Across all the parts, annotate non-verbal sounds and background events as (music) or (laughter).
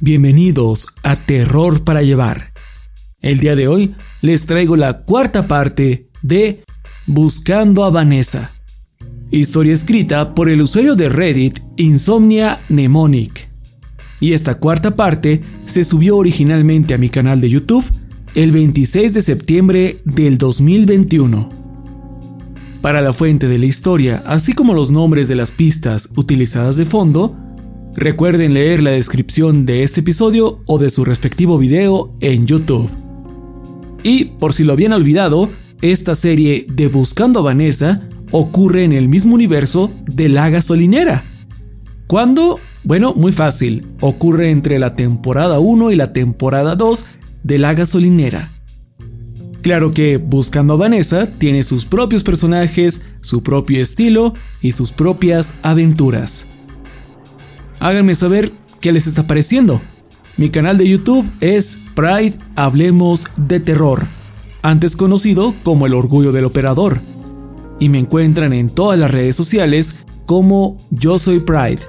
Bienvenidos a Terror para Llevar. El día de hoy les traigo la cuarta parte de Buscando a Vanessa. Historia escrita por el usuario de Reddit Insomnia Mnemonic. Y esta cuarta parte se subió originalmente a mi canal de YouTube el 26 de septiembre del 2021. Para la fuente de la historia, así como los nombres de las pistas utilizadas de fondo, Recuerden leer la descripción de este episodio o de su respectivo video en YouTube. Y por si lo habían olvidado, esta serie de Buscando a Vanessa ocurre en el mismo universo de La Gasolinera. ¿Cuándo? Bueno, muy fácil. Ocurre entre la temporada 1 y la temporada 2 de La Gasolinera. Claro que Buscando a Vanessa tiene sus propios personajes, su propio estilo y sus propias aventuras. Háganme saber qué les está pareciendo. Mi canal de YouTube es Pride Hablemos de Terror, antes conocido como El Orgullo del Operador. Y me encuentran en todas las redes sociales como Yo Soy Pride.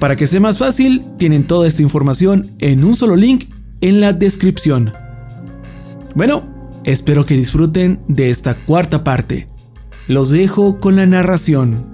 Para que sea más fácil, tienen toda esta información en un solo link en la descripción. Bueno, espero que disfruten de esta cuarta parte. Los dejo con la narración.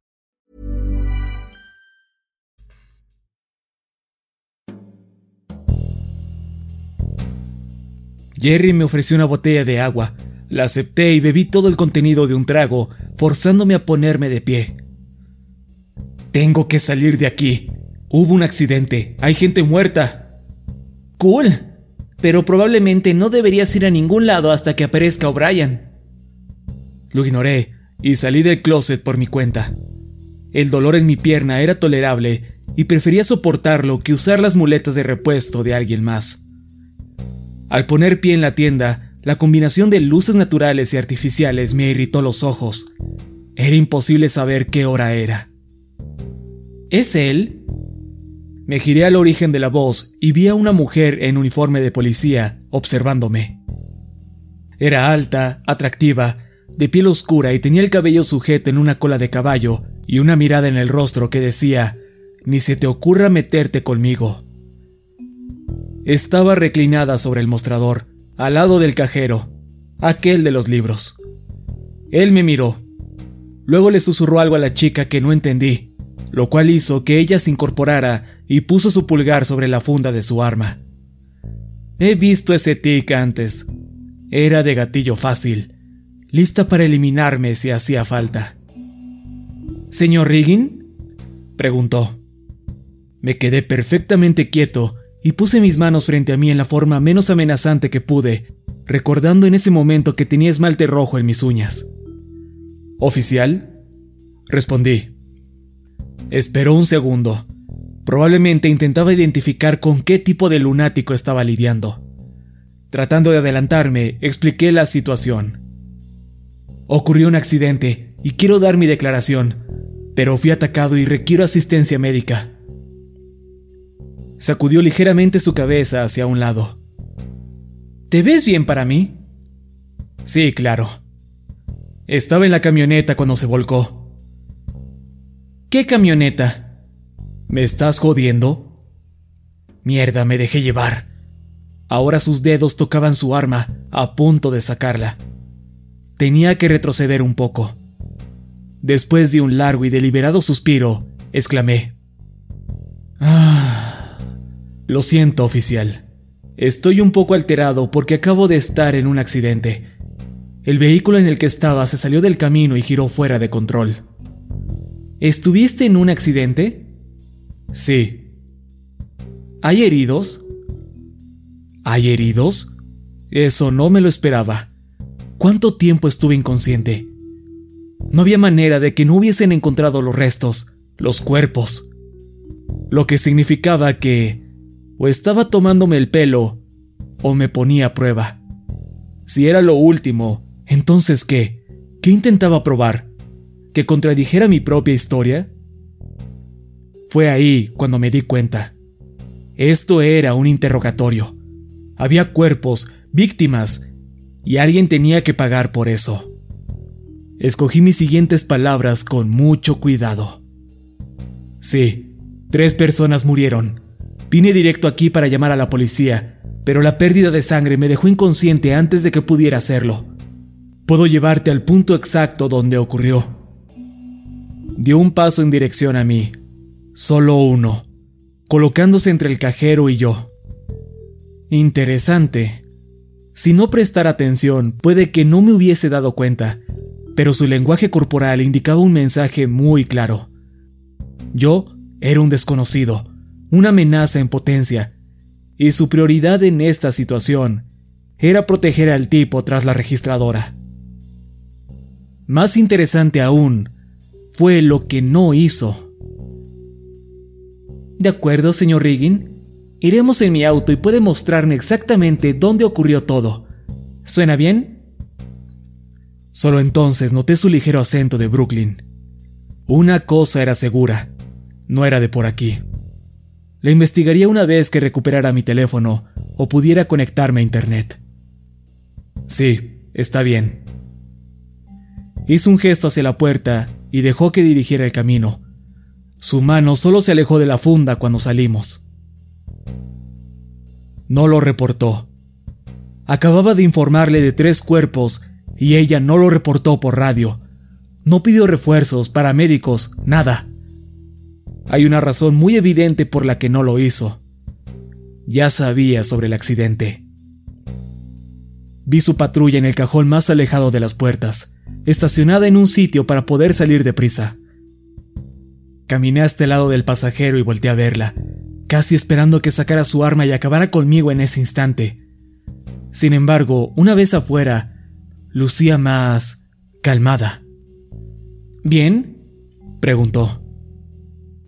Jerry me ofreció una botella de agua. La acepté y bebí todo el contenido de un trago, forzándome a ponerme de pie. Tengo que salir de aquí. Hubo un accidente. Hay gente muerta. Cool. pero probablemente no deberías ir a ningún lado hasta que aparezca O'Brien. Lo ignoré y salí del closet por mi cuenta. El dolor en mi pierna era tolerable y prefería soportarlo que usar las muletas de repuesto de alguien más. Al poner pie en la tienda, la combinación de luces naturales y artificiales me irritó los ojos. Era imposible saber qué hora era. ¿Es él? Me giré al origen de la voz y vi a una mujer en uniforme de policía observándome. Era alta, atractiva, de piel oscura y tenía el cabello sujeto en una cola de caballo y una mirada en el rostro que decía, ni se te ocurra meterte conmigo. Estaba reclinada sobre el mostrador, al lado del cajero, aquel de los libros. Él me miró. Luego le susurró algo a la chica que no entendí, lo cual hizo que ella se incorporara y puso su pulgar sobre la funda de su arma. He visto ese tic antes. Era de gatillo fácil, lista para eliminarme si hacía falta. ¿Señor Riggin? preguntó. Me quedé perfectamente quieto y puse mis manos frente a mí en la forma menos amenazante que pude, recordando en ese momento que tenía esmalte rojo en mis uñas. ¿Oficial? Respondí. Esperó un segundo. Probablemente intentaba identificar con qué tipo de lunático estaba lidiando. Tratando de adelantarme, expliqué la situación. Ocurrió un accidente y quiero dar mi declaración, pero fui atacado y requiero asistencia médica. Sacudió ligeramente su cabeza hacia un lado. ¿Te ves bien para mí? Sí, claro. Estaba en la camioneta cuando se volcó. ¿Qué camioneta? ¿Me estás jodiendo? Mierda, me dejé llevar. Ahora sus dedos tocaban su arma, a punto de sacarla. Tenía que retroceder un poco. Después de un largo y deliberado suspiro, exclamé. Ah. Lo siento, oficial. Estoy un poco alterado porque acabo de estar en un accidente. El vehículo en el que estaba se salió del camino y giró fuera de control. ¿Estuviste en un accidente? Sí. ¿Hay heridos? ¿Hay heridos? Eso no me lo esperaba. ¿Cuánto tiempo estuve inconsciente? No había manera de que no hubiesen encontrado los restos, los cuerpos. Lo que significaba que o estaba tomándome el pelo o me ponía a prueba. Si era lo último, entonces ¿qué? ¿Qué intentaba probar? ¿Que contradijera mi propia historia? Fue ahí cuando me di cuenta. Esto era un interrogatorio. Había cuerpos, víctimas, y alguien tenía que pagar por eso. Escogí mis siguientes palabras con mucho cuidado. Sí, tres personas murieron, Vine directo aquí para llamar a la policía, pero la pérdida de sangre me dejó inconsciente antes de que pudiera hacerlo. Puedo llevarte al punto exacto donde ocurrió. Dio un paso en dirección a mí, solo uno, colocándose entre el cajero y yo. Interesante. Si no prestara atención, puede que no me hubiese dado cuenta, pero su lenguaje corporal indicaba un mensaje muy claro. Yo era un desconocido, una amenaza en potencia, y su prioridad en esta situación era proteger al tipo tras la registradora. Más interesante aún fue lo que no hizo. De acuerdo, señor Riggin. Iremos en mi auto y puede mostrarme exactamente dónde ocurrió todo. ¿Suena bien? Solo entonces noté su ligero acento de Brooklyn. Una cosa era segura, no era de por aquí. La investigaría una vez que recuperara mi teléfono o pudiera conectarme a Internet. Sí, está bien. Hizo un gesto hacia la puerta y dejó que dirigiera el camino. Su mano solo se alejó de la funda cuando salimos. No lo reportó. Acababa de informarle de tres cuerpos y ella no lo reportó por radio. No pidió refuerzos, paramédicos, nada. Hay una razón muy evidente por la que no lo hizo. Ya sabía sobre el accidente. Vi su patrulla en el cajón más alejado de las puertas, estacionada en un sitio para poder salir deprisa. Caminé hasta el lado del pasajero y volteé a verla, casi esperando que sacara su arma y acabara conmigo en ese instante. Sin embargo, una vez afuera, lucía más calmada. ¿Bien? preguntó.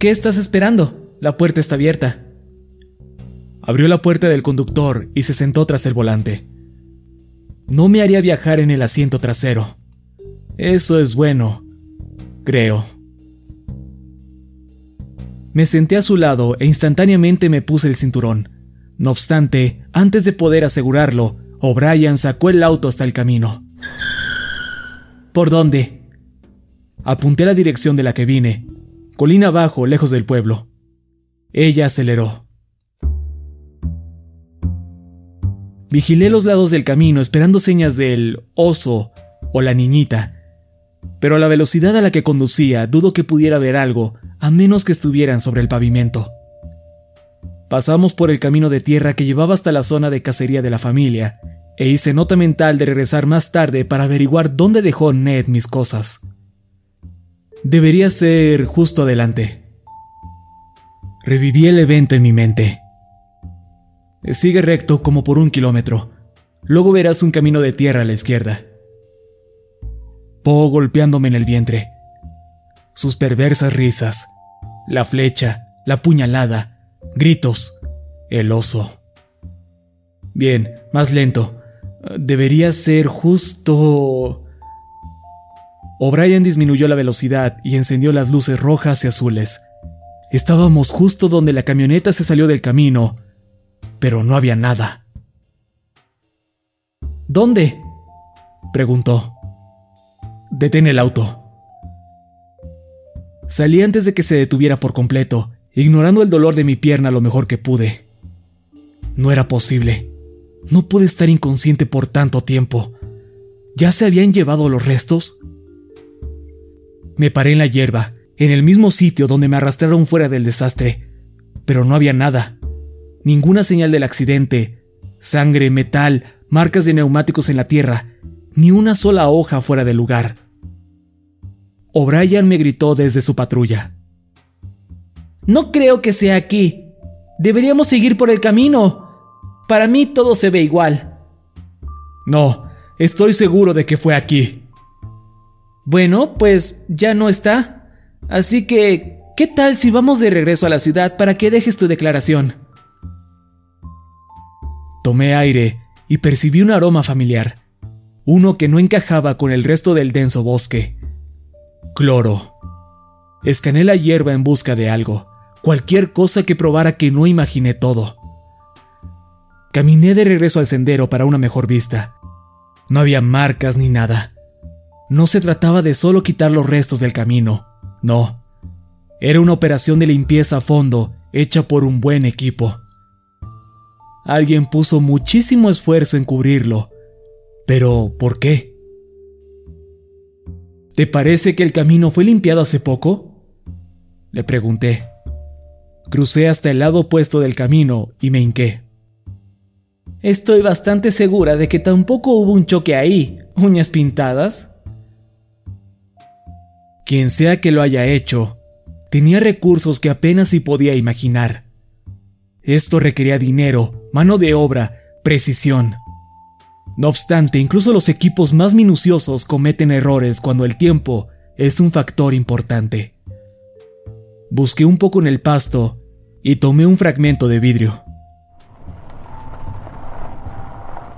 ¿Qué estás esperando? La puerta está abierta. Abrió la puerta del conductor y se sentó tras el volante. No me haría viajar en el asiento trasero. Eso es bueno, creo. Me senté a su lado e instantáneamente me puse el cinturón. No obstante, antes de poder asegurarlo, O'Brien sacó el auto hasta el camino. ¿Por dónde? Apunté la dirección de la que vine, colina abajo, lejos del pueblo. Ella aceleró. Vigilé los lados del camino esperando señas del oso o la niñita, pero a la velocidad a la que conducía dudo que pudiera ver algo a menos que estuvieran sobre el pavimento. Pasamos por el camino de tierra que llevaba hasta la zona de cacería de la familia, e hice nota mental de regresar más tarde para averiguar dónde dejó Ned mis cosas. Debería ser justo adelante. Reviví el evento en mi mente. Sigue recto como por un kilómetro. Luego verás un camino de tierra a la izquierda. Po golpeándome en el vientre. Sus perversas risas. La flecha, la puñalada, gritos, el oso. Bien, más lento. Debería ser justo... O'Brien disminuyó la velocidad y encendió las luces rojas y azules. Estábamos justo donde la camioneta se salió del camino, pero no había nada. ¿Dónde? preguntó. Detén el auto. Salí antes de que se detuviera por completo, ignorando el dolor de mi pierna lo mejor que pude. No era posible. No pude estar inconsciente por tanto tiempo. ¿Ya se habían llevado los restos? Me paré en la hierba, en el mismo sitio donde me arrastraron fuera del desastre, pero no había nada. Ninguna señal del accidente, sangre, metal, marcas de neumáticos en la tierra, ni una sola hoja fuera del lugar. O'Brien me gritó desde su patrulla. No creo que sea aquí. Deberíamos seguir por el camino. Para mí todo se ve igual. No, estoy seguro de que fue aquí. Bueno, pues ya no está. Así que, ¿qué tal si vamos de regreso a la ciudad para que dejes tu declaración? Tomé aire y percibí un aroma familiar, uno que no encajaba con el resto del denso bosque. Cloro. Escané la hierba en busca de algo, cualquier cosa que probara que no imaginé todo. Caminé de regreso al sendero para una mejor vista. No había marcas ni nada. No se trataba de solo quitar los restos del camino, no. Era una operación de limpieza a fondo hecha por un buen equipo. Alguien puso muchísimo esfuerzo en cubrirlo. Pero, ¿por qué? ¿Te parece que el camino fue limpiado hace poco? Le pregunté. Crucé hasta el lado opuesto del camino y me hinqué. Estoy bastante segura de que tampoco hubo un choque ahí. ¿Uñas pintadas? Quien sea que lo haya hecho, tenía recursos que apenas si podía imaginar. Esto requería dinero, mano de obra, precisión. No obstante, incluso los equipos más minuciosos cometen errores cuando el tiempo es un factor importante. Busqué un poco en el pasto y tomé un fragmento de vidrio.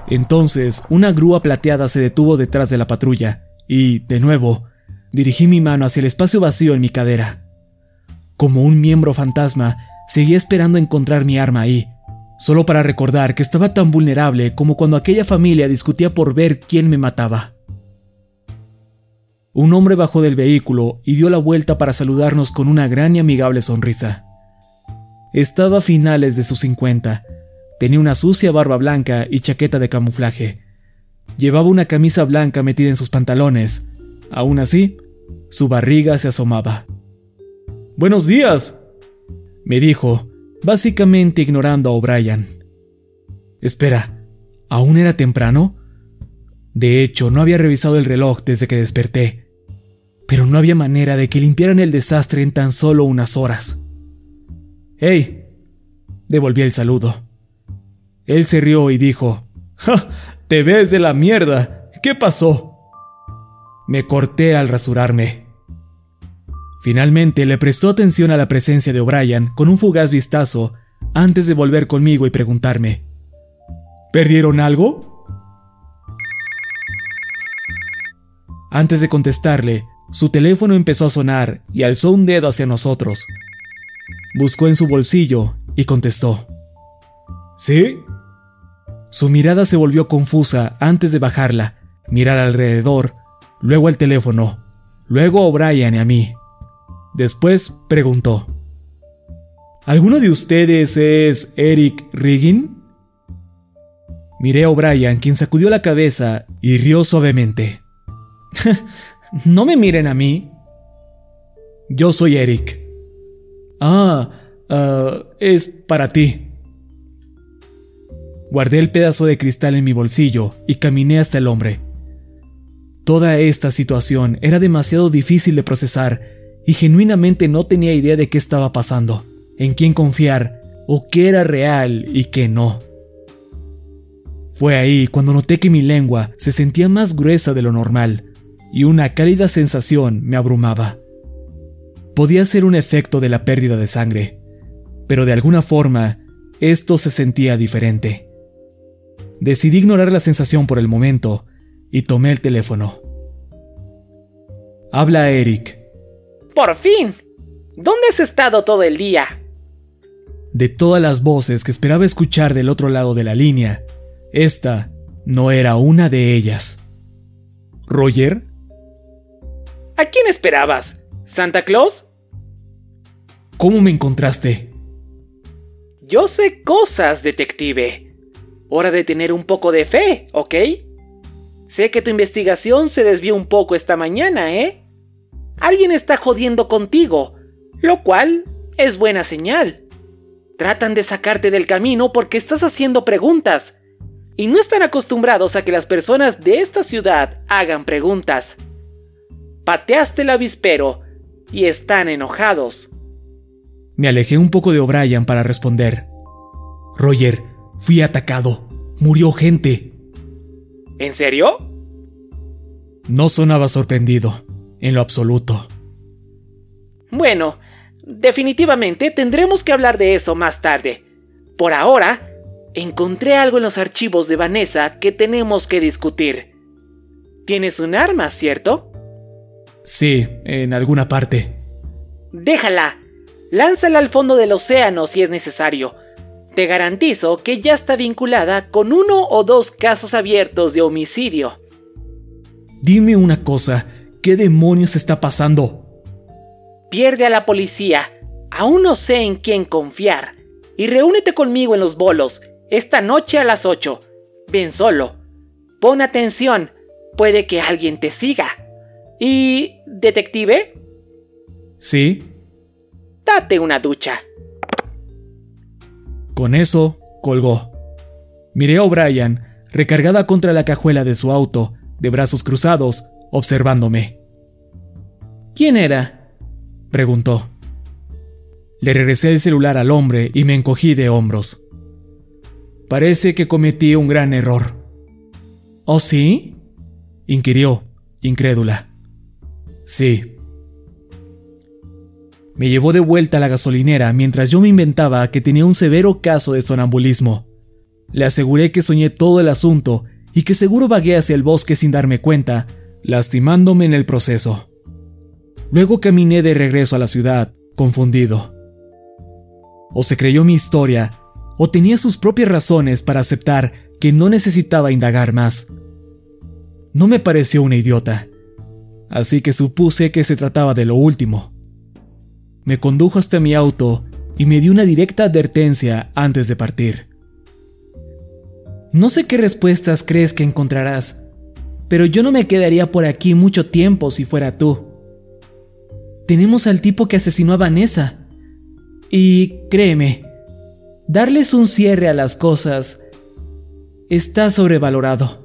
Entonces, una grúa plateada se detuvo detrás de la patrulla y, de nuevo, dirigí mi mano hacia el espacio vacío en mi cadera. Como un miembro fantasma, seguía esperando encontrar mi arma ahí, solo para recordar que estaba tan vulnerable como cuando aquella familia discutía por ver quién me mataba. Un hombre bajó del vehículo y dio la vuelta para saludarnos con una gran y amigable sonrisa. Estaba a finales de sus cincuenta. Tenía una sucia barba blanca y chaqueta de camuflaje. Llevaba una camisa blanca metida en sus pantalones. Aún así, su barriga se asomaba. Buenos días, me dijo, básicamente ignorando a O'Brien. Espera, ¿aún era temprano? De hecho, no había revisado el reloj desde que desperté, pero no había manera de que limpiaran el desastre en tan solo unas horas. ¡Hey! Devolví el saludo. Él se rió y dijo, ¡Ja! Te ves de la mierda. ¿Qué pasó? Me corté al rasurarme. Finalmente le prestó atención a la presencia de O'Brien con un fugaz vistazo antes de volver conmigo y preguntarme, ¿Perdieron algo? Antes de contestarle, su teléfono empezó a sonar y alzó un dedo hacia nosotros. Buscó en su bolsillo y contestó. ¿Sí? Su mirada se volvió confusa antes de bajarla, mirar alrededor, luego al teléfono, luego a O'Brien y a mí. Después preguntó. ¿Alguno de ustedes es Eric Riggin? Miré a O'Brien, quien sacudió la cabeza y rió suavemente. (laughs) no me miren a mí. Yo soy Eric. Ah, ah, es para ti. Guardé el pedazo de cristal en mi bolsillo y caminé hasta el hombre. Toda esta situación era demasiado difícil de procesar y genuinamente no tenía idea de qué estaba pasando, en quién confiar o qué era real y qué no. Fue ahí cuando noté que mi lengua se sentía más gruesa de lo normal y una cálida sensación me abrumaba. Podía ser un efecto de la pérdida de sangre, pero de alguna forma esto se sentía diferente. Decidí ignorar la sensación por el momento y tomé el teléfono. Habla Eric. Por fin. ¿Dónde has estado todo el día? De todas las voces que esperaba escuchar del otro lado de la línea, esta no era una de ellas. ¿Roger? ¿A quién esperabas? ¿Santa Claus? ¿Cómo me encontraste? Yo sé cosas, detective. Hora de tener un poco de fe, ¿ok? Sé que tu investigación se desvió un poco esta mañana, ¿eh? Alguien está jodiendo contigo, lo cual es buena señal. Tratan de sacarte del camino porque estás haciendo preguntas. Y no están acostumbrados a que las personas de esta ciudad hagan preguntas. Pateaste el avispero y están enojados. Me alejé un poco de O'Brien para responder. Roger, fui atacado. Murió gente. ¿En serio? No sonaba sorprendido, en lo absoluto. Bueno, definitivamente tendremos que hablar de eso más tarde. Por ahora, encontré algo en los archivos de Vanessa que tenemos que discutir. Tienes un arma, ¿cierto? Sí, en alguna parte. Déjala. Lánzala al fondo del océano si es necesario. Te garantizo que ya está vinculada con uno o dos casos abiertos de homicidio. Dime una cosa, ¿qué demonios está pasando? Pierde a la policía. Aún no sé en quién confiar. Y reúnete conmigo en los bolos, esta noche a las 8. Ven solo. Pon atención, puede que alguien te siga. ¿Y... detective? Sí. Date una ducha. Con eso, colgó. Miré a O'Brien, recargada contra la cajuela de su auto, de brazos cruzados, observándome. ¿Quién era? preguntó. Le regresé el celular al hombre y me encogí de hombros. Parece que cometí un gran error. ¿Oh, sí? inquirió, incrédula. Sí. Me llevó de vuelta a la gasolinera mientras yo me inventaba que tenía un severo caso de sonambulismo. Le aseguré que soñé todo el asunto y que seguro vagué hacia el bosque sin darme cuenta, lastimándome en el proceso. Luego caminé de regreso a la ciudad, confundido. O se creyó mi historia, o tenía sus propias razones para aceptar que no necesitaba indagar más. No me pareció una idiota, así que supuse que se trataba de lo último. Me condujo hasta mi auto y me dio una directa advertencia antes de partir. No sé qué respuestas crees que encontrarás, pero yo no me quedaría por aquí mucho tiempo si fuera tú. Tenemos al tipo que asesinó a Vanessa. Y créeme, darles un cierre a las cosas está sobrevalorado.